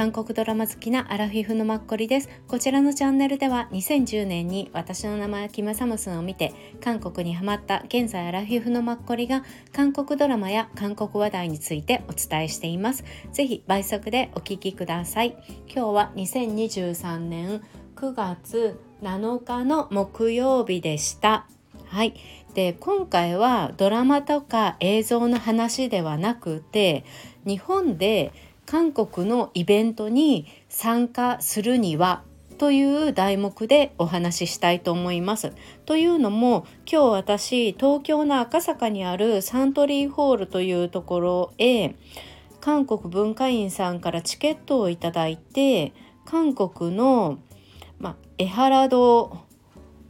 韓国ドラマ好きなアラフィフのマッコリです。こちらのチャンネルでは2010年に私の名前キムサムスンを見て韓国にハマった現在アラフィフのマッコリが韓国ドラマや韓国話題についてお伝えしています。ぜひ倍速でお聞きください。今日は2023年9月7日の木曜日でした。はい。で今回はドラマとか映像の話ではなくて日本で韓国のイベントに参加するにはという題目でお話ししたいと思います。というのも今日私東京の赤坂にあるサントリーホールというところへ韓国文化院さんからチケットをいただいて韓国の、ま江原堂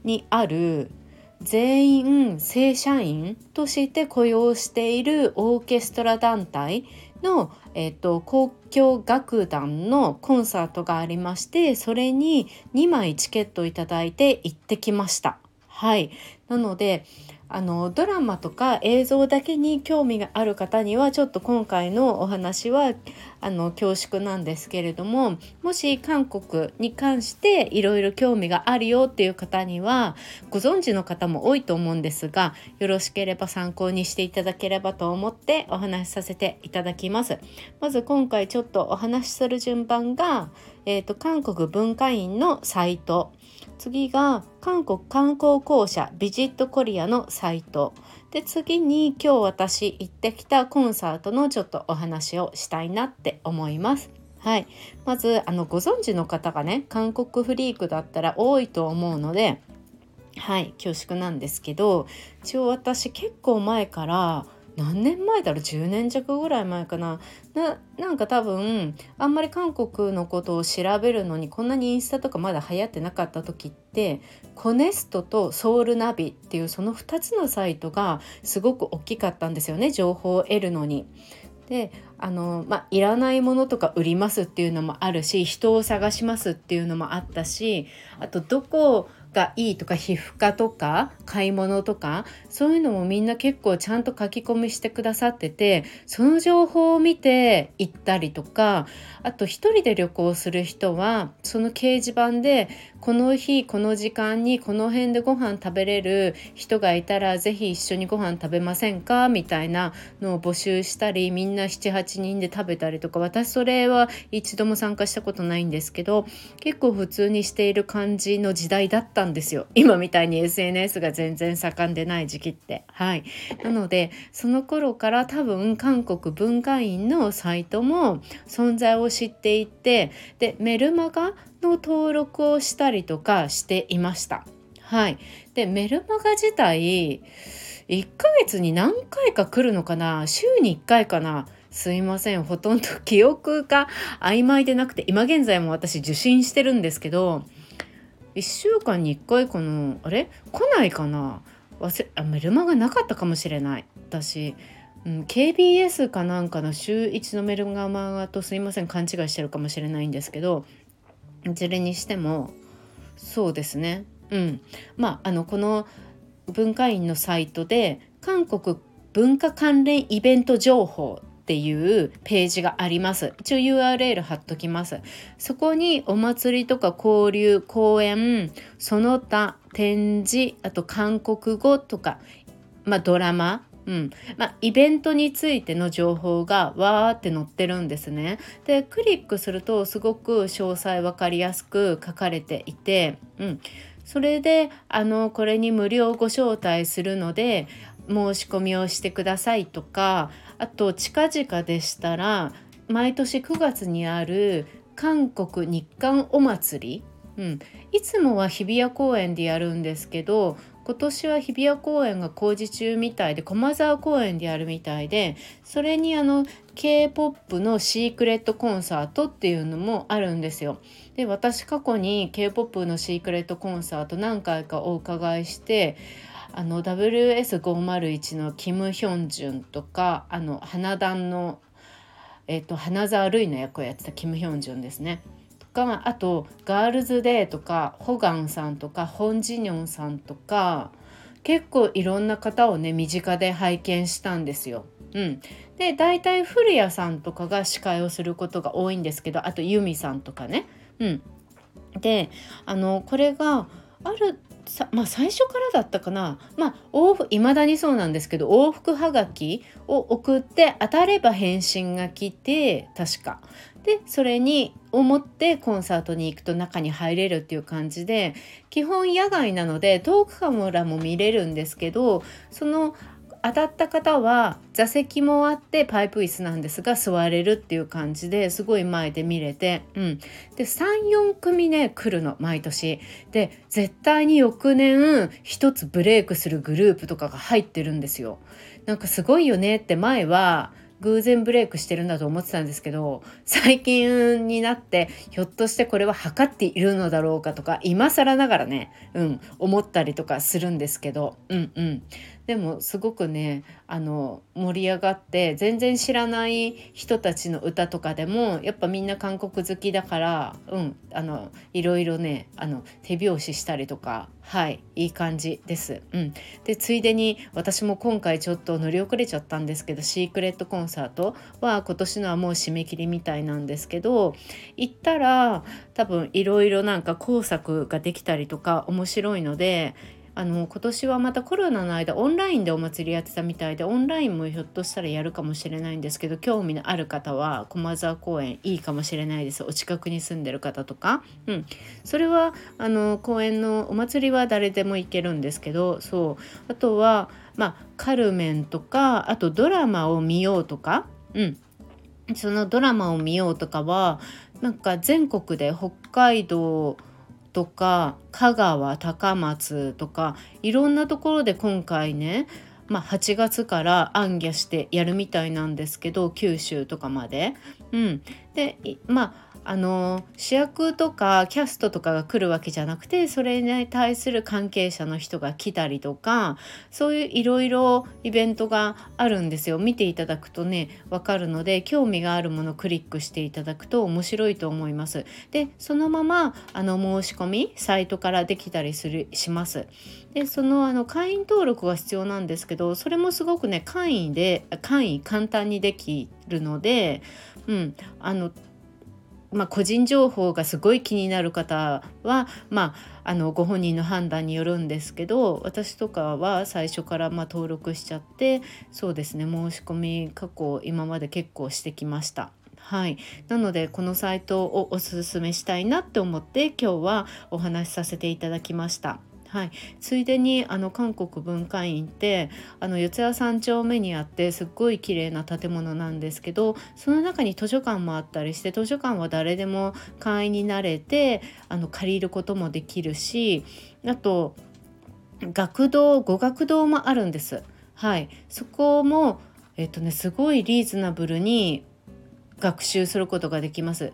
にある全員正社員として雇用しているオーケストラ団体の、えーと、公共楽団のコンサートがありましてそれに2枚チケットをいただいて行ってきました。はいなのであのドラマとか映像だけに興味がある方にはちょっと今回のお話はあの恐縮なんですけれどももし韓国に関していろいろ興味があるよっていう方にはご存知の方も多いと思うんですがよろしければ参考にしていただければと思ってお話しさせていただきます。まず今回ちょっとお話しする順番が、えーと、と韓国文化院のサイト次が韓国観光公社ビジットコリアのサイトで次に今日私行ってきたコンサートのちょっとお話をしたいなって思います。はい、まずあのご存知の方がね韓国フリークだったら多いと思うのではい恐縮なんですけど一応私結構前から何年前だろ？う10年弱ぐらい前かな。なんか多分あんまり韓国のことを調べるのにこんなにインスタとかまだ流行ってなかった時ってコネストとソウルナビっていうその2つのサイトがすごく大きかったんですよね。情報を得るのに。であの、まあ、いらないものとか売りますっていうのもあるし人を探しますっていうのもあったしあとどこをがいいとか皮膚科とか買い物とかそういうのもみんな結構ちゃんと書き込みしてくださっててその情報を見て行ったりとかあと一人で旅行する人はその掲示板でこの日この時間にこの辺でご飯食べれる人がいたら是非一緒にご飯食べませんか？みたいなのを募集したりみんな78人で食べたりとか私それは一度も参加したことないんですけど結構普通にしている感じの時代だったんですよ。今みたいに SNS が全然盛んでない時期って。はい。なのでその頃から多分韓国文化院のサイトも存在を知っていてでメルマガの登録をしたりとかしていました。はい、でメルマガ自体1ヶ月に何回か来るのかな？週に1回かな？すいません。ほとんど記憶が曖昧でなくて今現在も私受信してるんですけど1週間に1回かなあれ？来ないかな？忘れあメルマガなかったかもしれない。私、うん、KBS かなんかの週1のメルマガとすいません。勘違いしてるかもしれないんですけどいずれにしてもそうですねうんまああのこの文化院のサイトで韓国文化関連イベント情報っていうページがあります。一応 URL 貼っときます。そこにお祭りとか交流、公演、その他展示、あと韓国語とか、まあ、ドラマ、うん。まあ、イベントについての情報がわーって載ってるんですね。でクリックするとすごく詳細分かりやすく書かれていて、うん、それであのこれに無料ご招待するので申し込みをしてくださいとかあと近々でしたら毎年9月にある韓国日韓お祭り、うん、いつもは日比谷公園でやるんですけど今年は日比谷公園が工事中みたいで駒沢公園でやるみたいでそれにあの K-POP のシークレットコンサートっていうのもあるんですよ。で私過去に K-POP のシークレットコンサート何回かお伺いしてあの WS501 のキム・ヒョンジュンとかあの花壇の、えーと、花沢類の役をやってたキム・ヒョンジュンですね。かあとガールズデーとかホガンさんとかホン・ジニョンさんとか結構いろんな方をね身近で拝見したんですよ。うん、で大体古谷さんとかが司会をすることが多いんですけどあと由美さんとかね。うん、であのこれがあるさまあ最初からだったかなまあいまだにそうなんですけど往復はがきを送って当たれば返信が来て確か。でそれに思ってコンサートに行くと中に入れるっていう感じで基本野外なので遠くからも見れるんですけどその当たった方は座席もあってパイプ椅子なんですが座れるっていう感じですごい前で見れて、うん、で34組ね来るの毎年で絶対に翌年一つブレイクするグループとかが入ってるんですよ。なんかすごいよねって前は偶然ブレイクしてるんだと思ってたんですけど最近になってひょっとしてこれは測っているのだろうかとか今更ながらね、うん、思ったりとかするんですけどうんうん。でもすごくねあの盛り上がって全然知らない人たちの歌とかでもやっぱみんな韓国好きだからうんあのいろいろねあの手拍子したりとかはいいい感じです。うん、でついでに私も今回ちょっと乗り遅れちゃったんですけどシークレットコンサートは今年のはもう締め切りみたいなんですけど行ったら多分いろいろなんか工作ができたりとか面白いのであの今年はまたコロナの間オンラインでお祭りやってたみたいでオンラインもひょっとしたらやるかもしれないんですけど興味のある方は駒沢公園いいかもしれないです。お近くに住んでる方とか、うん、それはあの公園のお祭りは誰でも行けるんですけどそう。あとはまあカルメンとかあとドラマを見ようとか、うん、そのドラマを見ようとかはなんか全国で北海道とか香川高松とかいろんなところで今回ねまあ、8月から暗夜してやるみたいなんですけど九州とかまで。うん、でまああの主役とかキャストとかが来るわけじゃなくてそれに対する関係者の人が来たりとかそういういろいろイベントがあるんですよ見ていただくとね分かるので興味があるものをクリックしていただくと面白いと思います。でそのままあの申し込みサイトからできたりするします。でそのあの会員登録が必要なんですけどそれもすごくね簡易で簡易簡単にできるので、うん、あのまあ、個人情報がすごい気になる方は、まあ、あのご本人の判断によるんですけど私とかは最初からま登録しちゃってそうですね申し込み過去今まで結構してきました。はい、なのでこのサイトをおすすめしたいなって思って今日はお話しさせていただきました。はい、ついでにあの韓国文化院ってあの四谷三丁目にあってすっごい綺麗な建物なんですけどその中に図書館もあったりして図書館は誰でも会員になれてあの借りることもできるしあと学童語学堂もあるんです。はい、そこもえっとねすごいリーズナブルに学習することができます。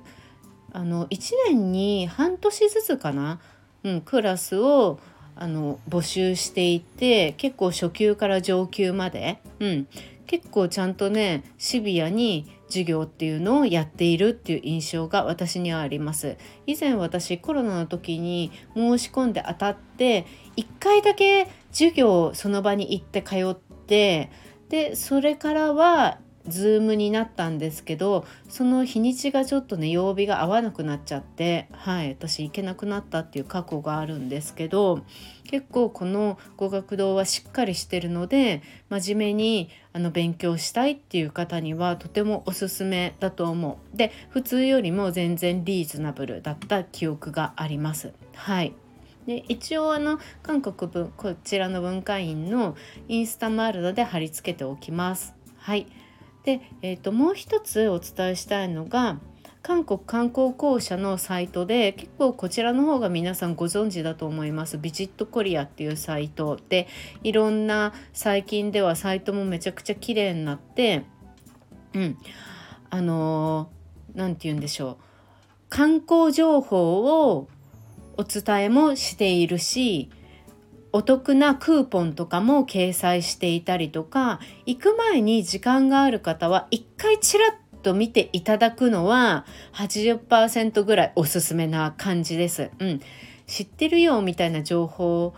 あの1年に半年ずつかな、うん、クラスをあの募集していて結構初級から上級まで、うん、結構ちゃんとねシビアに授業っていうのをやっているっていう印象が私にはあります。以前私コロナの時に申し込んで当たって1回だけ授業その場に行って通ってでそれからはズームになったんですけどその日にちがちょっとね曜日が合わなくなっちゃってはい私行けなくなったっていう過去があるんですけど結構この語学堂はしっかりしてるので真面目にあの勉強したいっていう方にはとてもおすすめだと思う。で普通よりも全然リーズナブルだった記憶があります。はいで一応あの韓国文こちらの文化院のインスタもあるので貼り付けておきます。はい。で、えーと、もう一つお伝えしたいのが韓国観光公社のサイトで結構こちらの方が皆さんご存知だと思います。ビジットコリアっていうサイトでいろんな最近ではサイトもめちゃくちゃ綺麗になってうんあの何、て言うんでしょう。観光情報をお伝えもしているしお得なクーポンとかも掲載していたりとか行く前に時間がある方は一回ちらっと見ていただくのは80%ぐらいおすすめな感じです。うん、知ってるよみたいな情報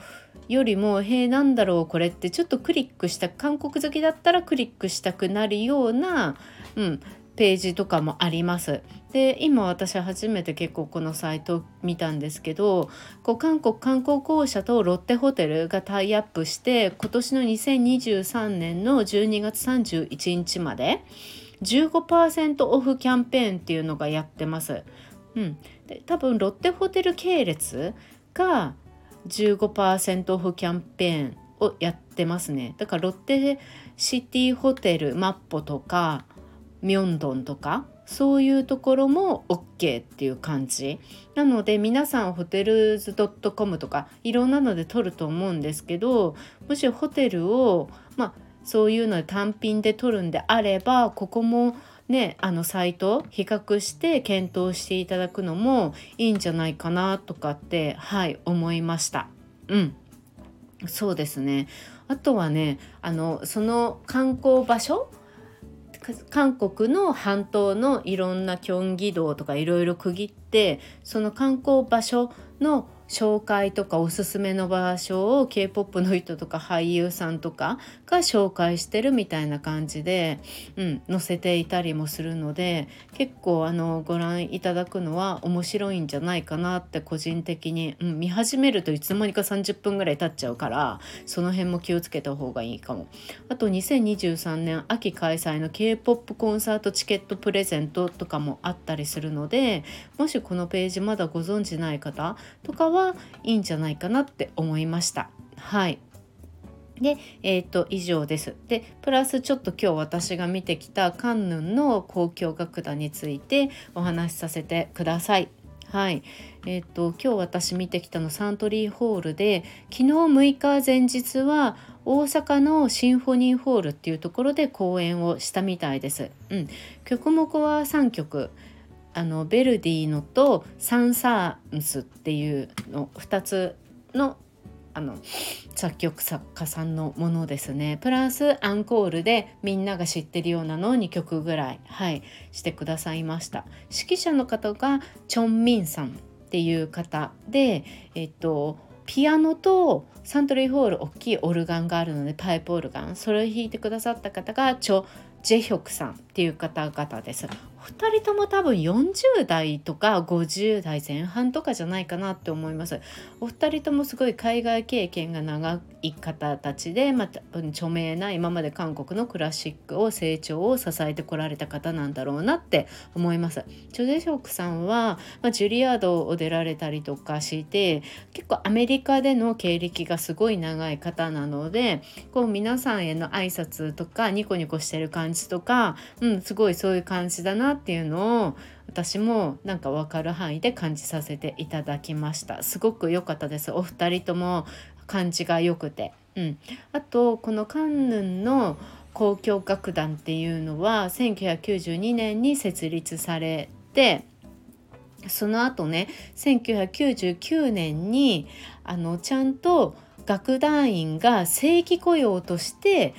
よりも「へえなんだろうこれ」ってちょっとクリックした韓国好きだったらクリックしたくなるような、うん、ページとかもあります。で今私は初めて結構このサイトを見たんですけどこう韓国観光公社とロッテホテルがタイアップして今年の2023年の12月31日まで15%オフキャンペーンっていうのがやってます。うん、で多分ロッテホテル系列が15%オフキャンペーンをやってますねだからロッテシティホテルマッポとかミョンドンとかそういうところも OK っていう感じ。なので皆さんホテルズ .com とかいろんなので取ると思うんですけどもしホテルをまあそういうので単品で取るんであればここもねあのサイト比較して検討していただくのもいいんじゃないかなとかってはい思いました。うん。そうですね。あとはねあのその観光場所韓国の半島のいろんなキョンギ道とかいろいろ区切ってその観光場所の紹介とかおすすめの場所を k p o p の人とか俳優さんとかが紹介してるみたいな感じで、うん、載せていたりもするので結構あのご覧いただくのは面白いんじゃないかなって個人的に、うん、見始めるといつの間にか30分ぐらい経っちゃうからその辺も気をつけた方がいいかも。あと2023年秋開催の k p o p コンサートチケットプレゼントとかもあったりするのでもしこのページまだご存じない方とかははいいんじゃないかなって思いました。はいで、えー、と以上です。でプラスちょっと今日私が見てきたカンヌンの交響楽団についてお話しさせてください。はい、えっ、ー、と今日私見てきたのサントリーホールで昨日6日前日は大阪のシンフォニーホールっていうところで公演をしたみたいです。うん、曲目は3曲あのベルディのとサン・サーンスっていうの2つのあの作曲作家さんのものですね。プラスアンコールでみんなが知ってるようなのを2曲ぐらい、はい、してくださいました。指揮者の方がチョン・ミンさんっていう方でえっとピアノとサントリーホール大きいオルガンがあるのでパイプオルガンそれを弾いてくださった方がチョ・ジェヒョクさんっていう方々です。2人とも多分40代とか50代前半とかじゃないかなって思います。お二人ともすごい海外経験が長い方たちでまた著名な今まで韓国のクラシックを成長を支えてこられた方なんだろうなって思います。チョデショクさんは、まあ、ジュリアードを出られたりとかして結構アメリカでの経歴がすごい長い方なのでこう皆さんへの挨拶とかニコニコしてる感じとか、うん、すごいそういう感じだなっていうのを私もなんか分かる範囲で感じさせていただきました。すごく良かったです。お二人とも感じが良くて、うん、あとこのカンヌンの交響楽団っていうのは1992年に設立されてその後ね1999年にあのちゃんと楽団員が正規雇用として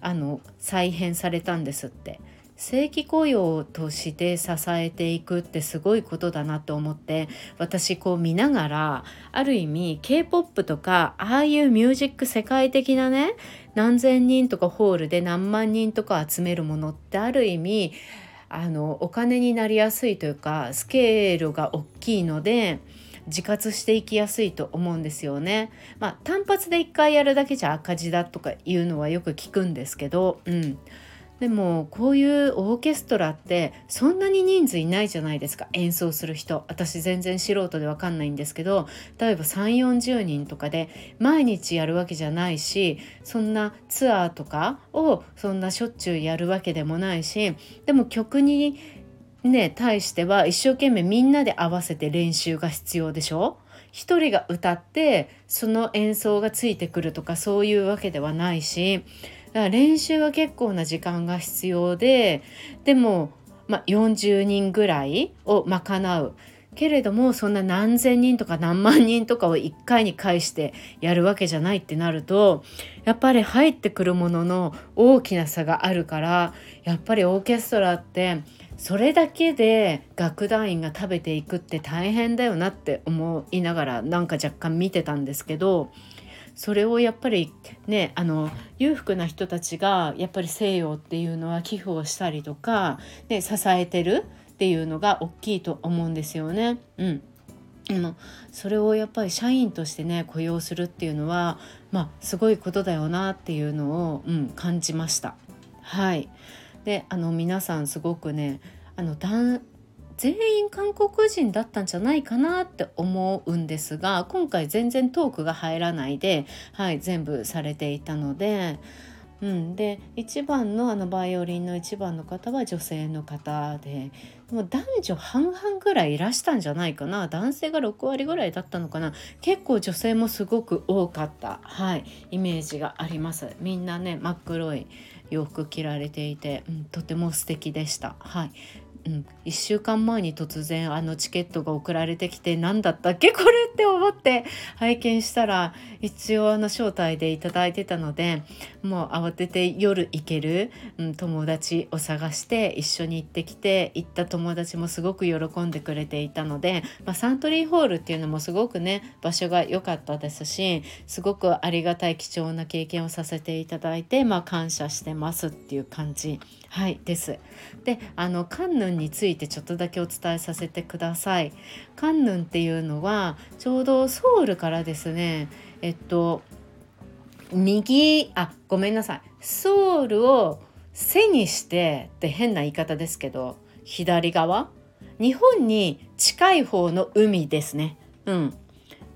あの再編されたんですって。正規雇用として支えていくってすごいことだなと思って私こう見ながらある意味 K-POP とかああいうミュージック世界的なね何千人とかホールで何万人とか集めるものってある意味あのお金になりやすいというかスケールが大きいので自活していきやすいと思うんですよね。まあ単発で1回やるだけじゃ赤字だとかいうのはよく聞くんですけど、うん、でもこういうオーケストラってそんなに人数いないじゃないですか。演奏する人。私全然素人で分かんないんですけど例えば3 4 0人とかで毎日やるわけじゃないしそんなツアーとかをそんなしょっちゅうやるわけでもないしでも曲にね対しては一生懸命みんなで合わせて練習が必要でしょ。一人が歌ってその演奏がついてくるとかそういうわけではないしから練習は結構な時間が必要ででも、まあ、40人ぐらいを賄う。けれどもそんな何千人とか何万人とかを1回に返してやるわけじゃないってなるとやっぱり入ってくるものの大きな差があるからやっぱりオーケストラってそれだけで楽団員が食べていくって大変だよなって思いながらなんか若干見てたんですけどそれをやっぱりねあの裕福な人たちがやっぱり西洋っていうのは寄付をしたりとか、ね、支えてるっていうのが大きいと思うんですよね。うんでもそれをやっぱり社員としてね雇用するっていうのはまあすごいことだよなっていうのを、うん、感じました。はいであの皆さんすごくねあの全員韓国人だったんじゃないかなって思うんですが今回全然トークが入らないで、はい、全部されていたので。うん、で1番のあのバイオリンの1番の方は女性の方でもう男女半々ぐらいいらしたんじゃないかな男性が6割ぐらいだったのかな結構女性もすごく多かった、はい、イメージがありますみんなね真っ黒い洋服着られていて、うん、とても素敵でした。はいうん、1週間前に突然あのチケットが送られてきて何だったっけ？これ。って思って拝見したら一応あの招待でいただいてたのでもう慌てて夜行ける、うん、友達を探して一緒に行ってきて行った友達もすごく喜んでくれていたので、まあ、サントリーホールっていうのもすごくね場所が良かったですしすごくありがたい貴重な経験をさせていただいて、まあ、感謝してますっていう感じ、はい、です。であのカンヌンについてちょっとだけお伝えさせてください。カンヌンっていうのはちょうどソウルからですねえっと右あごめんなさいソウルを背にしてって変な言い方ですけど左側？日本に近い方の海ですね。うん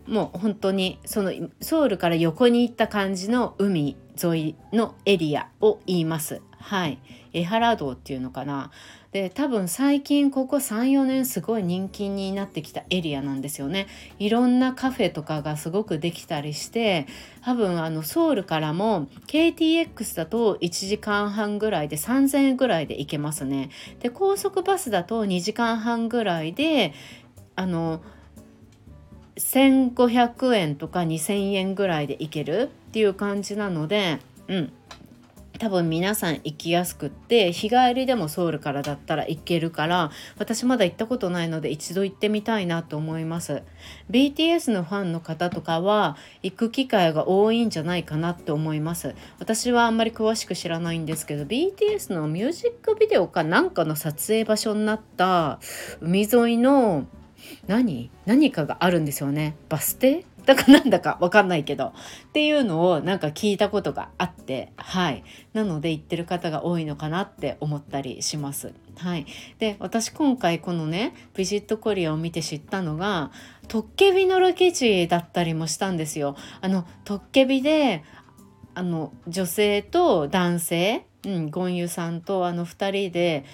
もう本当にそのソウルから横に行った感じの海沿いのエリアを言います。はい。江原道っていうのかな。で多分最近ここ34年すごい人気になってきたエリアなんですよね。いろんなカフェとかがすごくできたりして多分あのソウルからも KTX だと1時間半ぐらいで3000円ぐらいで行けますね。で高速バスだと2時間半ぐらいであの1500円とか2000円ぐらいで行けるっていう感じなのでうん。多分皆さん行きやすくって日帰りでもソウルからだったら行けるから私まだ行ったことないので一度行ってみたいなと思います。BTS のファンの方とかは行く機会が多いんじゃないかなって思います。私はあんまり詳しく知らないんですけど BTS のミュージックビデオかなんかの撮影場所になった海沿いの何何かがあるんですよね。バス停だかなんだかわかんないけどっていうのをなんか聞いたことがあってはいなので言ってる方が多いのかなって思ったりします。はい、で私今回このね「ビジットコリア」を見て知ったのがトッケビのロケ地だったりもしたんですよ。あのトッケビであの女性と男性、うん、ゴンユさんとあの2人で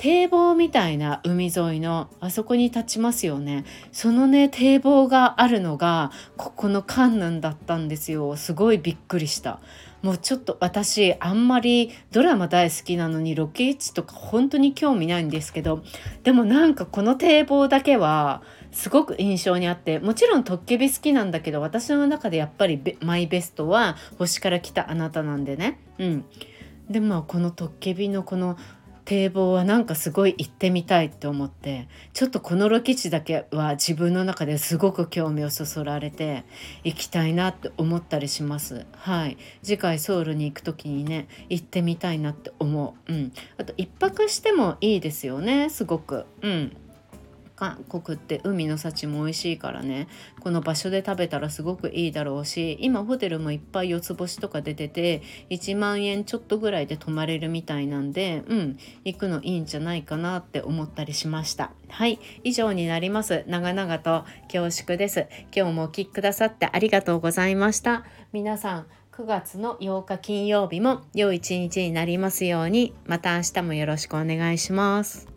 堤防みたいな海沿いのあそこに立ちますよね。そのね堤防があるのがここのカンヌンだったんですよ。すごいびっくりした。もうちょっと私あんまりドラマ大好きなのにロケ地とか本当に興味ないんですけどでもなんかこの堤防だけはすごく印象にあってもちろんトッケビ好きなんだけど私の中でやっぱりマイベストは星から来たあなたなんでね。うん。でもこのトッケビのこの堤防はなんかすごい行ってみたいって思ってちょっとこのロケ地だけは自分の中ですごく興味をそそられて行きたいなって思ったりします。はい。次回ソウルに行く時にね行ってみたいなって思う。うん。あと1泊してもいいですよねすごく。うん。韓国って海の幸も美味しいからね。この場所で食べたらすごくいいだろうし今ホテルもいっぱい四つ星とか出てて1万円ちょっとぐらいで泊まれるみたいなんでうん行くのいいんじゃないかなって思ったりしました。はい以上になります。長々と恐縮です。今日もお聴きくださってありがとうございました。皆さん9月の8日金曜日も良い一日になりますように。また明日もよろしくお願いします。